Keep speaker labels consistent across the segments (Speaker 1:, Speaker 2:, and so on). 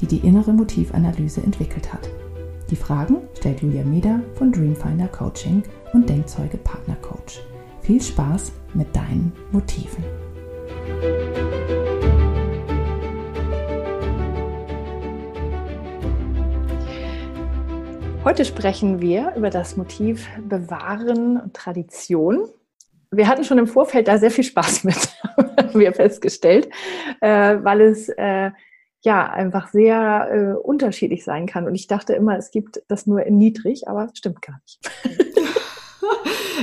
Speaker 1: die die innere Motivanalyse entwickelt hat. Die Fragen stellt Julia Meder von Dreamfinder Coaching und Denkzeuge Partner Coach. Viel Spaß mit deinen Motiven. Heute sprechen wir über das Motiv Bewahren und Tradition. Wir hatten schon im Vorfeld da sehr viel Spaß mit, haben wir festgestellt, äh, weil es äh, ja einfach sehr äh, unterschiedlich sein kann. Und ich dachte immer, es gibt das nur in niedrig, aber stimmt gar nicht.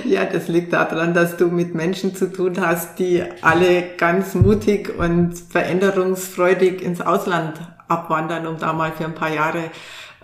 Speaker 2: Ja, das liegt daran, dass du mit Menschen zu tun hast, die alle ganz mutig und veränderungsfreudig ins Ausland abwandern, um da mal für ein paar Jahre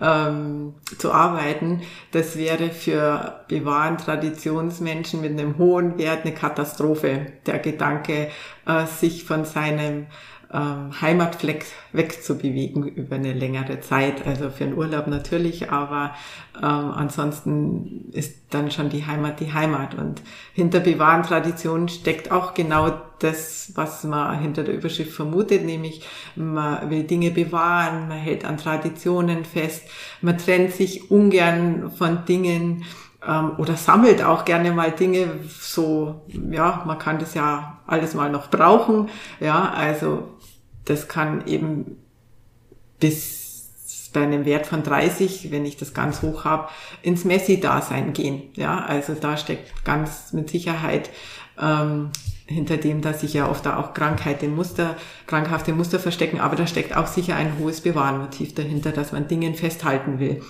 Speaker 2: ähm, zu arbeiten. Das wäre für bewahren Traditionsmenschen mit einem hohen Wert eine Katastrophe. Der Gedanke, äh, sich von seinem ähm, Heimatfleck wegzubewegen über eine längere Zeit. Also für einen Urlaub natürlich, aber ähm, ansonsten ist dann schon die Heimat die Heimat. Und hinter bewahren Traditionen steckt auch genau das, was man hinter der Überschrift vermutet, nämlich man will Dinge bewahren, man hält an Traditionen fest, man trennt sich ungern von Dingen, ähm, oder sammelt auch gerne mal Dinge so, ja, man kann das ja alles mal noch brauchen, ja, also das kann eben bis bei einem Wert von 30, wenn ich das ganz hoch habe, ins Messi-Dasein gehen. Ja, also da steckt ganz mit Sicherheit ähm, hinter dem, dass sich ja oft da auch Krankheit im Muster, krankhafte Muster verstecken, aber da steckt auch sicher ein hohes Bewahrmotiv dahinter, dass man Dingen festhalten will.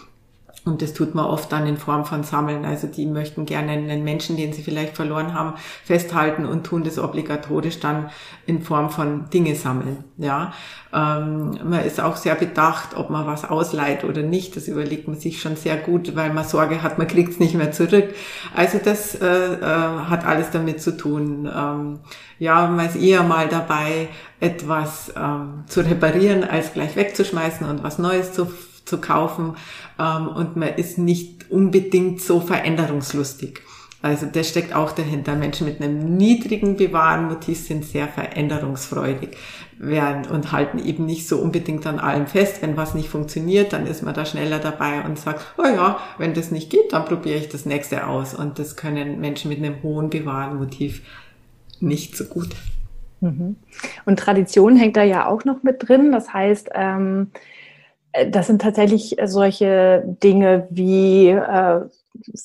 Speaker 2: Und das tut man oft dann in Form von Sammeln. Also die möchten gerne einen Menschen, den sie vielleicht verloren haben, festhalten und tun das obligatorisch dann in Form von Dinge sammeln. Ja, ähm, man ist auch sehr bedacht, ob man was ausleiht oder nicht. Das überlegt man sich schon sehr gut, weil man Sorge hat, man kriegt es nicht mehr zurück. Also das äh, äh, hat alles damit zu tun. Ähm, ja, man ist eher mal dabei, etwas ähm, zu reparieren, als gleich wegzuschmeißen und was Neues zu zu kaufen ähm, und man ist nicht unbedingt so veränderungslustig. Also das steckt auch dahinter. Menschen mit einem niedrigen Bewahrmotiv sind sehr veränderungsfreudig werden und halten eben nicht so unbedingt an allem fest. Wenn was nicht funktioniert, dann ist man da schneller dabei und sagt, oh ja, wenn das nicht geht, dann probiere ich das nächste aus. Und das können Menschen mit einem hohen Bewahrmotiv nicht so gut.
Speaker 1: Mhm. Und Tradition hängt da ja auch noch mit drin. Das heißt, ähm, äh, das sind tatsächlich solche Dinge wie äh,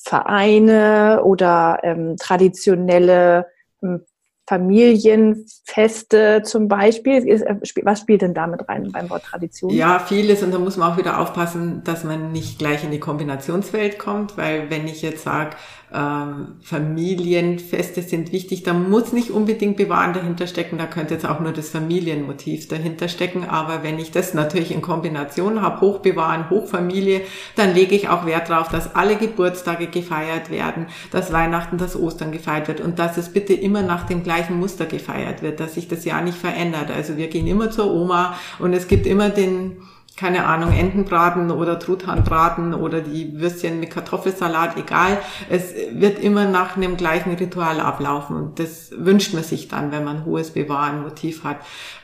Speaker 1: Vereine oder ähm, traditionelle ähm, Familienfeste zum Beispiel. Äh, was spielt denn damit rein beim Wort Tradition?
Speaker 2: Ja, vieles und da muss man auch wieder aufpassen, dass man nicht gleich in die Kombinationswelt kommt, weil wenn ich jetzt sage, ähm, Familienfeste sind wichtig. Da muss nicht unbedingt Bewahren dahinter stecken, da könnte jetzt auch nur das Familienmotiv dahinter stecken. Aber wenn ich das natürlich in Kombination habe, Hochbewahren, Hochfamilie, dann lege ich auch Wert darauf, dass alle Geburtstage gefeiert werden, dass Weihnachten, dass Ostern gefeiert wird und dass es bitte immer nach dem gleichen Muster gefeiert wird, dass sich das ja nicht verändert. Also wir gehen immer zur Oma und es gibt immer den keine Ahnung, Entenbraten oder Truthahnbraten oder die Würstchen mit Kartoffelsalat, egal. Es wird immer nach einem gleichen Ritual ablaufen und das wünscht man sich dann, wenn man hohes Bewahren-Motiv hat.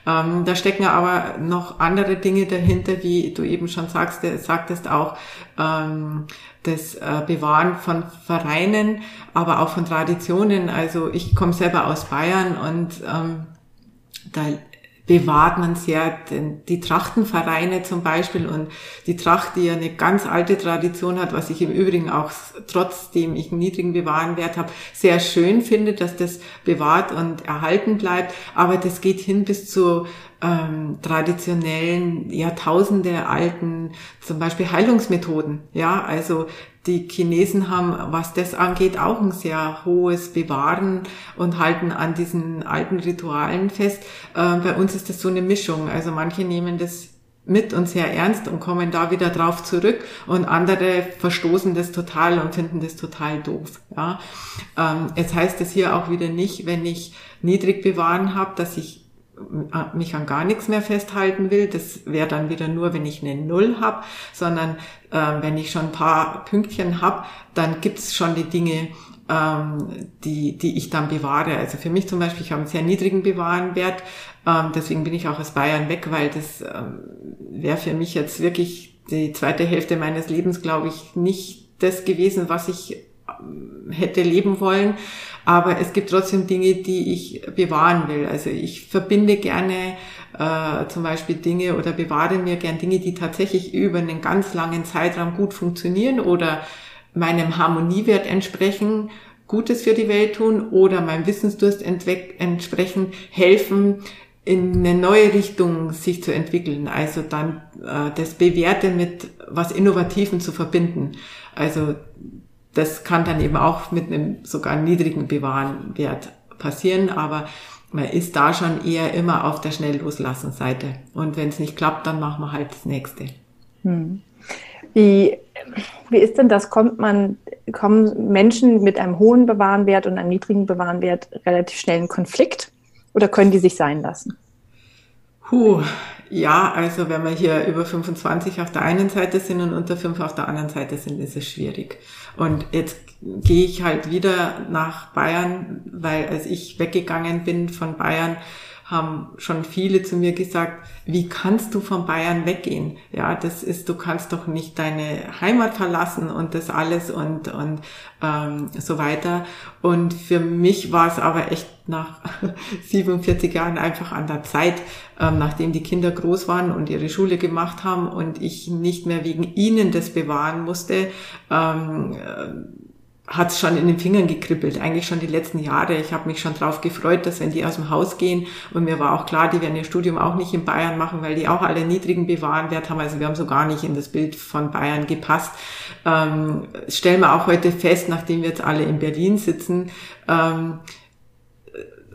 Speaker 2: Ähm, da stecken aber noch andere Dinge dahinter, wie du eben schon sagst, sagtest auch, ähm, das äh, Bewahren von Vereinen, aber auch von Traditionen. Also ich komme selber aus Bayern und ähm, da bewahrt man sehr die Trachtenvereine zum Beispiel und die Tracht, die ja eine ganz alte Tradition hat, was ich im Übrigen auch trotzdem ich einen niedrigen Bewahrenwert habe, sehr schön finde, dass das bewahrt und erhalten bleibt. Aber das geht hin bis zu ähm, traditionellen, Jahrtausende alten, zum Beispiel Heilungsmethoden. Ja, also die Chinesen haben, was das angeht, auch ein sehr hohes Bewahren und halten an diesen alten Ritualen fest. Äh, bei uns ist das so eine Mischung. Also manche nehmen das mit und sehr ernst und kommen da wieder drauf zurück und andere verstoßen das total und finden das total doof. Ja. Ähm, jetzt heißt es hier auch wieder nicht, wenn ich niedrig bewahren habe, dass ich mich an gar nichts mehr festhalten will. Das wäre dann wieder nur, wenn ich eine Null habe, sondern äh, wenn ich schon ein paar Pünktchen habe, dann gibt's schon die Dinge, ähm, die, die ich dann bewahre. Also für mich zum Beispiel, ich habe einen sehr niedrigen Bewahrenwert, ähm, deswegen bin ich auch aus Bayern weg, weil das ähm, wäre für mich jetzt wirklich die zweite Hälfte meines Lebens, glaube ich, nicht das gewesen, was ich hätte leben wollen. Aber es gibt trotzdem Dinge, die ich bewahren will. Also ich verbinde gerne äh, zum Beispiel Dinge oder bewahre mir gern Dinge, die tatsächlich über einen ganz langen Zeitraum gut funktionieren oder meinem Harmoniewert entsprechen, Gutes für die Welt tun oder meinem Wissensdurst entsprechen, helfen, in eine neue Richtung sich zu entwickeln. Also dann äh, das Bewährte mit was Innovativen zu verbinden. Also das kann dann eben auch mit einem sogar niedrigen Bewahrenwert passieren, aber man ist da schon eher immer auf der Schnellloslassen-Seite. Und wenn es nicht klappt, dann machen wir halt das nächste. Hm.
Speaker 1: Wie, wie ist denn das? Kommt man, kommen Menschen mit einem hohen Bewahrenwert und einem niedrigen Bewahrenwert relativ schnell in Konflikt? Oder können die sich sein lassen?
Speaker 2: Puh, ja, also wenn wir hier über 25 auf der einen Seite sind und unter 5 auf der anderen Seite sind, ist es schwierig. Und jetzt gehe ich halt wieder nach Bayern, weil als ich weggegangen bin von Bayern, haben schon viele zu mir gesagt, wie kannst du von Bayern weggehen? Ja, das ist, du kannst doch nicht deine Heimat verlassen und das alles und, und ähm, so weiter. Und für mich war es aber echt nach 47 Jahren einfach an der Zeit, ähm, nachdem die Kinder groß waren und ihre Schule gemacht haben und ich nicht mehr wegen ihnen das bewahren musste, ähm, hat es schon in den Fingern gekribbelt, eigentlich schon die letzten Jahre. Ich habe mich schon drauf gefreut, dass wenn die aus dem Haus gehen, und mir war auch klar, die werden ihr Studium auch nicht in Bayern machen, weil die auch alle niedrigen Bewahrenwert haben. Also wir haben so gar nicht in das Bild von Bayern gepasst. Ähm, stellen wir auch heute fest, nachdem wir jetzt alle in Berlin sitzen, ähm,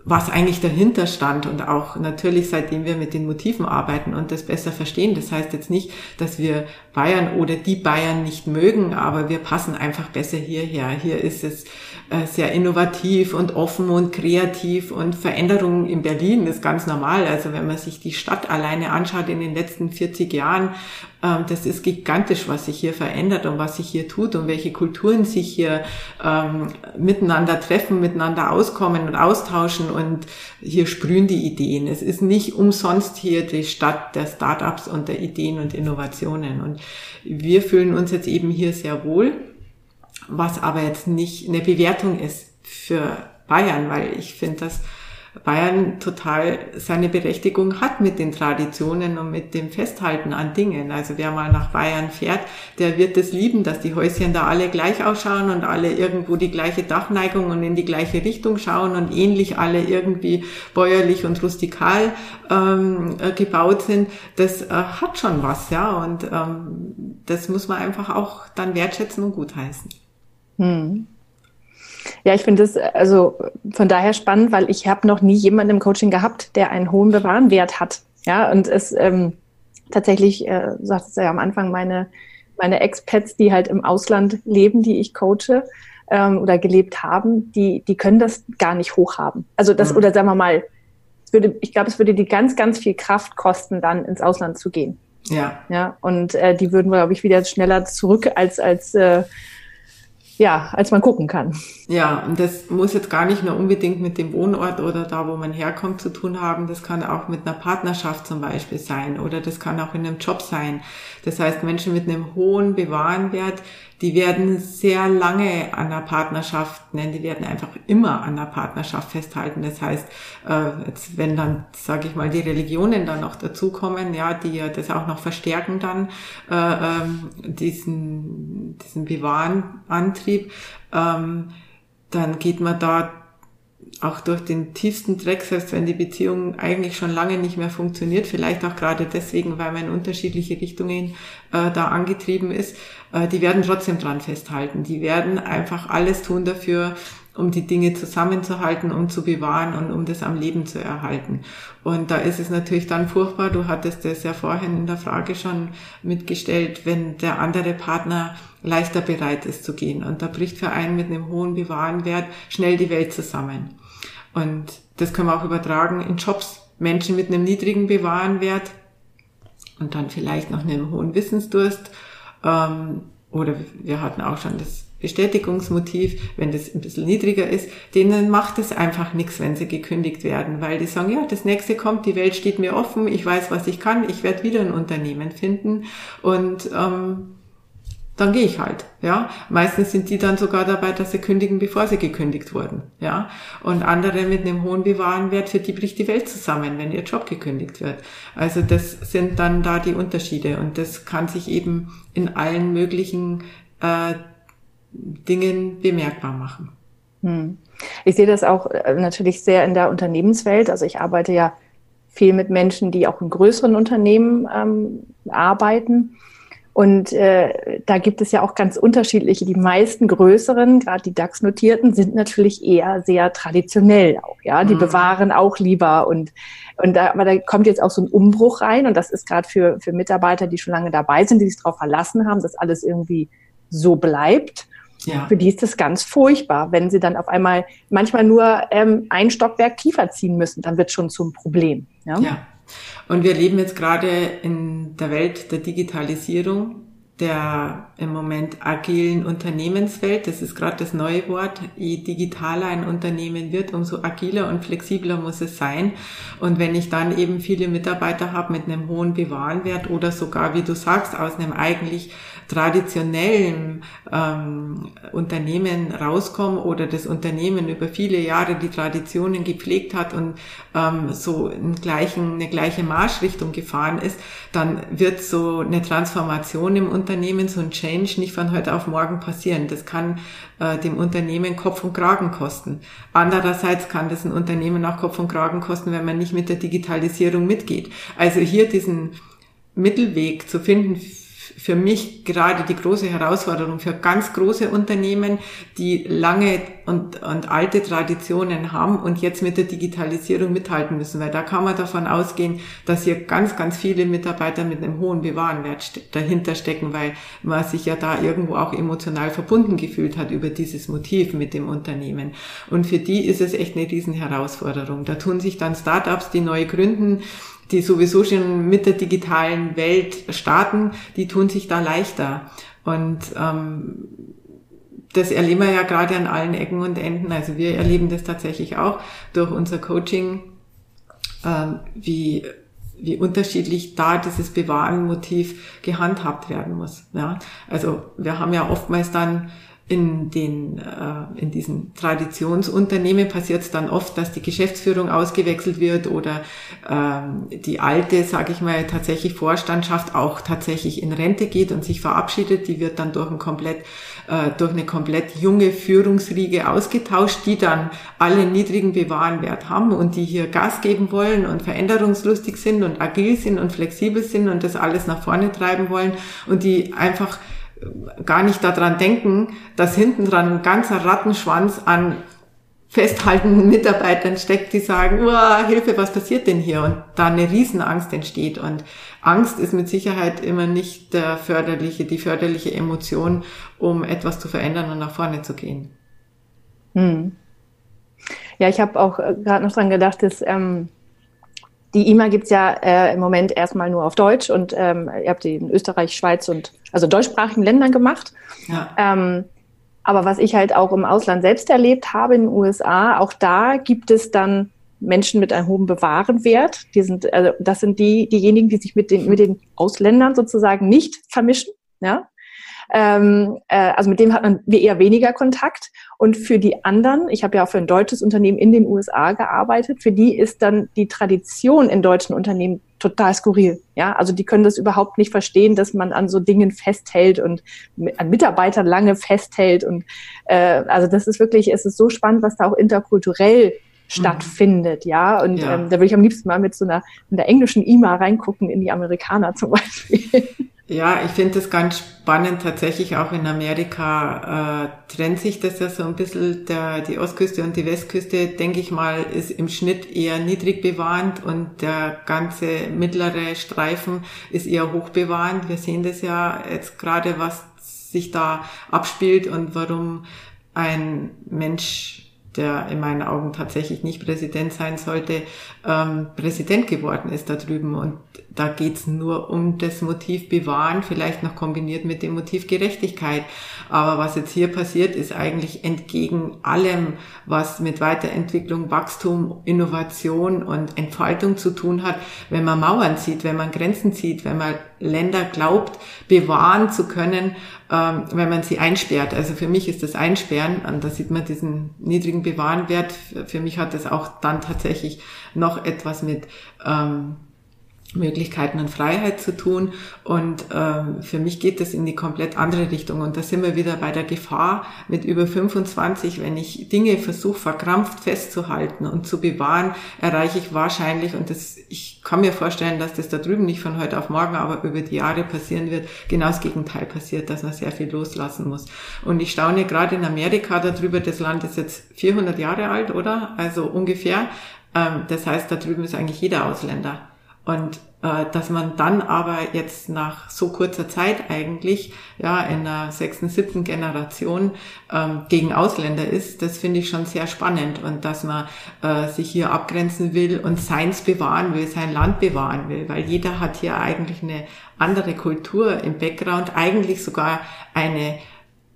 Speaker 2: was eigentlich dahinter stand und auch natürlich seitdem wir mit den Motiven arbeiten und das besser verstehen. Das heißt jetzt nicht, dass wir Bayern oder die Bayern nicht mögen, aber wir passen einfach besser hierher. Hier ist es äh, sehr innovativ und offen und kreativ und Veränderungen in Berlin ist ganz normal. Also wenn man sich die Stadt alleine anschaut in den letzten 40 Jahren, ähm, das ist gigantisch, was sich hier verändert und was sich hier tut und welche Kulturen sich hier ähm, miteinander treffen, miteinander auskommen und austauschen und hier sprühen die Ideen. Es ist nicht umsonst hier die Stadt der Startups und der Ideen und Innovationen und wir fühlen uns jetzt eben hier sehr wohl was aber jetzt nicht eine Bewertung ist für Bayern, weil ich finde, dass Bayern total seine Berechtigung hat mit den Traditionen und mit dem Festhalten an Dingen. Also wer mal nach Bayern fährt, der wird es lieben, dass die Häuschen da alle gleich ausschauen und alle irgendwo die gleiche Dachneigung und in die gleiche Richtung schauen und ähnlich alle irgendwie bäuerlich und rustikal ähm, äh, gebaut sind. Das äh, hat schon was, ja. Und ähm, das muss man einfach auch dann wertschätzen und gutheißen. Hm.
Speaker 1: Ja, ich finde es also von daher spannend, weil ich habe noch nie jemanden im Coaching gehabt, der einen hohen Bewahrenwert hat. Ja, und es ähm, tatsächlich, äh, sagt es ja am Anfang, meine, meine Expats, die halt im Ausland leben, die ich coache ähm, oder gelebt haben, die, die können das gar nicht hoch haben. Also das, mhm. oder sagen wir mal, es würde, ich glaube, es würde die ganz, ganz viel Kraft kosten, dann ins Ausland zu gehen. Ja. Ja, und äh, die würden, glaube ich, wieder schneller zurück als, als äh, ja, als man gucken kann.
Speaker 2: Ja, und das muss jetzt gar nicht nur unbedingt mit dem Wohnort oder da, wo man herkommt, zu tun haben. Das kann auch mit einer Partnerschaft zum Beispiel sein oder das kann auch in einem Job sein. Das heißt, Menschen mit einem hohen Bewahrenwert, die werden sehr lange an der Partnerschaft, nennen, die werden einfach immer an der Partnerschaft festhalten. Das heißt, äh, jetzt, wenn dann, sage ich mal, die Religionen dann noch dazukommen, ja, die ja das auch noch verstärken dann, äh, ähm, diesen, diesen Bewahrenantrieb, ähm, dann geht man da auch durch den tiefsten Dreck, selbst wenn die Beziehung eigentlich schon lange nicht mehr funktioniert, vielleicht auch gerade deswegen, weil man in unterschiedliche Richtungen äh, da angetrieben ist, äh, die werden trotzdem dran festhalten. Die werden einfach alles tun dafür, um die Dinge zusammenzuhalten, um zu bewahren und um das am Leben zu erhalten. Und da ist es natürlich dann furchtbar, du hattest das ja vorhin in der Frage schon mitgestellt, wenn der andere Partner leichter bereit ist zu gehen. Und da bricht für einen mit einem hohen Bewahrenwert schnell die Welt zusammen. Und das können wir auch übertragen in Jobs. Menschen mit einem niedrigen Bewahrenwert und dann vielleicht noch einem hohen Wissensdurst. Ähm, oder wir hatten auch schon das Bestätigungsmotiv, wenn das ein bisschen niedriger ist, denen macht es einfach nichts, wenn sie gekündigt werden, weil die sagen, ja, das nächste kommt, die Welt steht mir offen, ich weiß, was ich kann, ich werde wieder ein Unternehmen finden und ähm, dann gehe ich halt, ja. Meistens sind die dann sogar dabei, dass sie kündigen, bevor sie gekündigt wurden, ja. Und andere mit einem hohen Bewahrenwert, für die bricht die Welt zusammen, wenn ihr Job gekündigt wird. Also das sind dann da die Unterschiede und das kann sich eben in allen möglichen äh, Dingen bemerkbar machen.
Speaker 1: Hm. Ich sehe das auch äh, natürlich sehr in der Unternehmenswelt. Also ich arbeite ja viel mit Menschen, die auch in größeren Unternehmen ähm, arbeiten. Und äh, da gibt es ja auch ganz unterschiedliche. Die meisten größeren, gerade die DAX-Notierten, sind natürlich eher sehr traditionell auch. Ja, die mhm. bewahren auch lieber und und da, aber da kommt jetzt auch so ein Umbruch rein und das ist gerade für für Mitarbeiter, die schon lange dabei sind, die sich darauf verlassen haben, dass alles irgendwie so bleibt. Ja. Für die ist das ganz furchtbar, wenn sie dann auf einmal manchmal nur ähm, ein Stockwerk tiefer ziehen müssen, dann wird schon zum Problem.
Speaker 2: Ja? ja. Und wir leben jetzt gerade in der Welt der Digitalisierung, der im Moment agilen Unternehmenswelt. Das ist gerade das neue Wort. Je digitaler ein Unternehmen wird, umso agiler und flexibler muss es sein. Und wenn ich dann eben viele Mitarbeiter habe mit einem hohen Bewahrenwert oder sogar, wie du sagst, aus einem eigentlich traditionellen ähm, Unternehmen rauskomme oder das Unternehmen über viele Jahre die Traditionen gepflegt hat und ähm, so in gleichen, eine gleiche Marschrichtung gefahren ist, dann wird so eine Transformation im Unternehmen, so ein Change nicht von heute auf morgen passieren. Das kann äh, dem Unternehmen Kopf und Kragen kosten. Andererseits kann das ein Unternehmen auch Kopf und Kragen kosten, wenn man nicht mit der Digitalisierung mitgeht. Also hier diesen Mittelweg zu finden für mich gerade die große Herausforderung für ganz große Unternehmen, die lange und, und alte Traditionen haben und jetzt mit der Digitalisierung mithalten müssen, weil da kann man davon ausgehen, dass hier ganz, ganz viele Mitarbeiter mit einem hohen Bewahrenwert dahinter stecken, weil man sich ja da irgendwo auch emotional verbunden gefühlt hat über dieses Motiv mit dem Unternehmen. Und für die ist es echt eine Riesenherausforderung. Da tun sich dann Startups, die neu gründen, die sowieso schon mit der digitalen Welt starten, die tun sich da leichter. Und ähm, das erleben wir ja gerade an allen Ecken und Enden. Also wir erleben das tatsächlich auch durch unser Coaching, ähm, wie wie unterschiedlich da dieses Bewahren-Motiv gehandhabt werden muss. Ja, also wir haben ja oftmals dann in den äh, in diesen Traditionsunternehmen passiert es dann oft, dass die Geschäftsführung ausgewechselt wird oder ähm, die alte, sage ich mal, tatsächlich Vorstandschaft auch tatsächlich in Rente geht und sich verabschiedet. Die wird dann durch ein komplett äh, durch eine komplett junge Führungsriege ausgetauscht, die dann alle niedrigen Bewahrenwert haben und die hier Gas geben wollen und veränderungslustig sind und agil sind und flexibel sind und das alles nach vorne treiben wollen und die einfach gar nicht daran denken, dass hinten dran ein ganzer Rattenschwanz an festhaltenden Mitarbeitern steckt, die sagen, Hilfe, was passiert denn hier? Und da eine Riesenangst entsteht. Und Angst ist mit Sicherheit immer nicht der förderliche, die förderliche Emotion, um etwas zu verändern und nach vorne zu gehen.
Speaker 1: Hm. Ja, ich habe auch äh, gerade noch dran gedacht, dass ähm, die IMA gibt's ja äh, im Moment erstmal nur auf Deutsch und ähm, ihr habt die in Österreich, Schweiz und also deutschsprachigen Ländern gemacht. Ja. Ähm, aber was ich halt auch im Ausland selbst erlebt habe, in den USA, auch da gibt es dann Menschen mit einem hohen Bewahrenwert. Die sind, also das sind die, diejenigen, die sich mit den, mit den Ausländern sozusagen nicht vermischen. Ja? Ähm, äh, also mit dem hat man eher weniger Kontakt. Und für die anderen, ich habe ja auch für ein deutsches Unternehmen in den USA gearbeitet, für die ist dann die Tradition in deutschen Unternehmen total skurril. Ja, also die können das überhaupt nicht verstehen, dass man an so Dingen festhält und an Mitarbeitern lange festhält. Und äh, also das ist wirklich, es ist so spannend, was da auch interkulturell stattfindet, mhm. ja. Und ja. Ähm, da würde ich am liebsten mal mit so einer, mit der englischen IMA reingucken in die Amerikaner zum Beispiel.
Speaker 2: Ja, ich finde das ganz spannend. Tatsächlich auch in Amerika äh, trennt sich das ja so ein bisschen. Der, die Ostküste und die Westküste, denke ich mal, ist im Schnitt eher niedrig bewarnt und der ganze mittlere Streifen ist eher hoch bewarnt. Wir sehen das ja jetzt gerade, was sich da abspielt und warum ein Mensch der in meinen Augen tatsächlich nicht Präsident sein sollte, ähm, Präsident geworden ist da drüben. Und da geht's nur um das Motiv bewahren, vielleicht noch kombiniert mit dem Motiv Gerechtigkeit. Aber was jetzt hier passiert, ist eigentlich entgegen allem, was mit Weiterentwicklung, Wachstum, Innovation und Entfaltung zu tun hat, wenn man Mauern zieht, wenn man Grenzen zieht, wenn man Länder glaubt, bewahren zu können, ähm, wenn man sie einsperrt. Also für mich ist das Einsperren, und da sieht man diesen niedrigen Bewahrenwert, für mich hat das auch dann tatsächlich noch etwas mit ähm, Möglichkeiten und Freiheit zu tun. Und ähm, für mich geht das in die komplett andere Richtung. Und da sind wir wieder bei der Gefahr mit über 25, wenn ich Dinge versuche, verkrampft festzuhalten und zu bewahren, erreiche ich wahrscheinlich, und das, ich kann mir vorstellen, dass das da drüben nicht von heute auf morgen, aber über die Jahre passieren wird, genau das Gegenteil passiert, dass man sehr viel loslassen muss. Und ich staune gerade in Amerika darüber, das Land ist jetzt 400 Jahre alt, oder? Also ungefähr. Ähm, das heißt, da drüben ist eigentlich jeder Ausländer. Und äh, dass man dann aber jetzt nach so kurzer Zeit eigentlich, ja, in der sechsten, siebten Generation ähm, gegen Ausländer ist, das finde ich schon sehr spannend. Und dass man äh, sich hier abgrenzen will und seins bewahren will, sein Land bewahren will, weil jeder hat hier eigentlich eine andere Kultur im Background, eigentlich sogar eine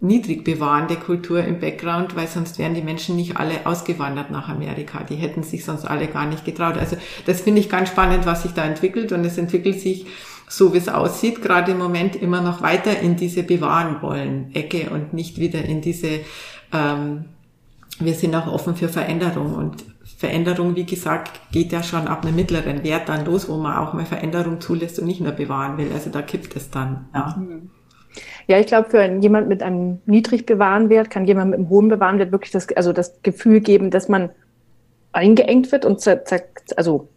Speaker 2: niedrig bewahrende Kultur im Background, weil sonst wären die Menschen nicht alle ausgewandert nach Amerika. Die hätten sich sonst alle gar nicht getraut. Also das finde ich ganz spannend, was sich da entwickelt und es entwickelt sich so wie es aussieht, gerade im Moment immer noch weiter in diese bewahren wollen Ecke und nicht wieder in diese, ähm, wir sind auch offen für Veränderung und Veränderung, wie gesagt, geht ja schon ab einem mittleren Wert dann los, wo man auch mal Veränderung zulässt und nicht nur bewahren will. Also da kippt es dann. Ja. Mhm.
Speaker 1: Ja, ich glaube, für jemand mit einem niedrig Bewahrenwert kann jemand mit einem hohen Bewahrenwert wirklich das, also das Gefühl geben, dass man eingeengt wird und also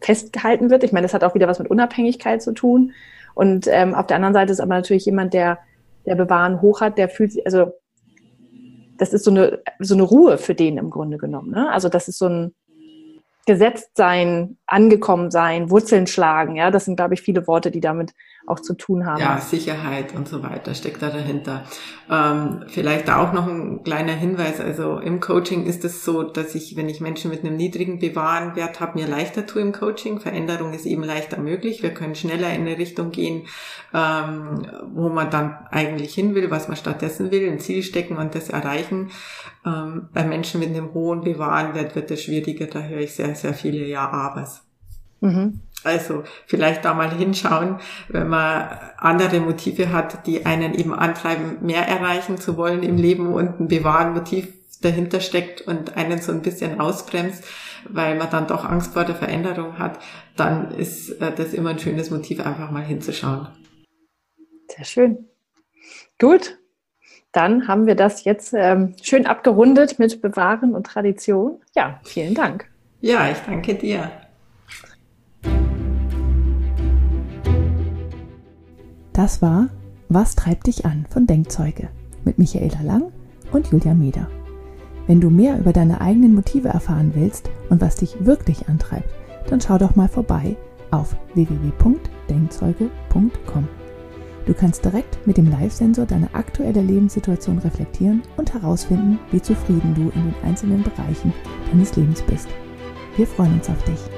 Speaker 1: festgehalten wird. Ich meine, das hat auch wieder was mit Unabhängigkeit zu tun. Und ähm, auf der anderen Seite ist aber natürlich jemand, der, der Bewahren hoch hat, der fühlt sich, also das ist so eine, so eine Ruhe für den im Grunde genommen. Ne? Also das ist so ein, gesetzt sein, angekommen sein, Wurzeln schlagen. Ja, das sind, glaube ich, viele Worte, die damit auch zu tun haben.
Speaker 2: Ja, Sicherheit und so weiter steckt da dahinter. Ähm, vielleicht auch noch ein kleiner Hinweis. Also im Coaching ist es so, dass ich, wenn ich Menschen mit einem niedrigen Bewahrenwert habe, mir leichter tue im Coaching. Veränderung ist eben leichter möglich. Wir können schneller in eine Richtung gehen, ähm, wo man dann eigentlich hin will, was man stattdessen will, ein Ziel stecken und das erreichen. Ähm, bei Menschen mit einem hohen Bewahrenwert wird es schwieriger. Da höre ich sehr, sehr viele Ja-Abers. Mhm. Also vielleicht da mal hinschauen, wenn man andere Motive hat, die einen eben antreiben, mehr erreichen zu wollen im Leben und ein Bewahren-Motiv dahinter steckt und einen so ein bisschen ausbremst, weil man dann doch Angst vor der Veränderung hat, dann ist äh, das immer ein schönes Motiv, einfach mal hinzuschauen.
Speaker 1: Sehr schön. Gut, dann haben wir das jetzt ähm, schön abgerundet mit Bewahren und Tradition. Ja, vielen Dank.
Speaker 2: Ja, ich danke dir.
Speaker 1: Das war Was treibt dich an von Denkzeuge mit Michaela Lang und Julia Meder. Wenn du mehr über deine eigenen Motive erfahren willst und was dich wirklich antreibt, dann schau doch mal vorbei auf www.denkzeuge.com. Du kannst direkt mit dem Live-Sensor deine aktuelle Lebenssituation reflektieren und herausfinden, wie zufrieden du in den einzelnen Bereichen deines Lebens bist. Wir freuen uns auf dich.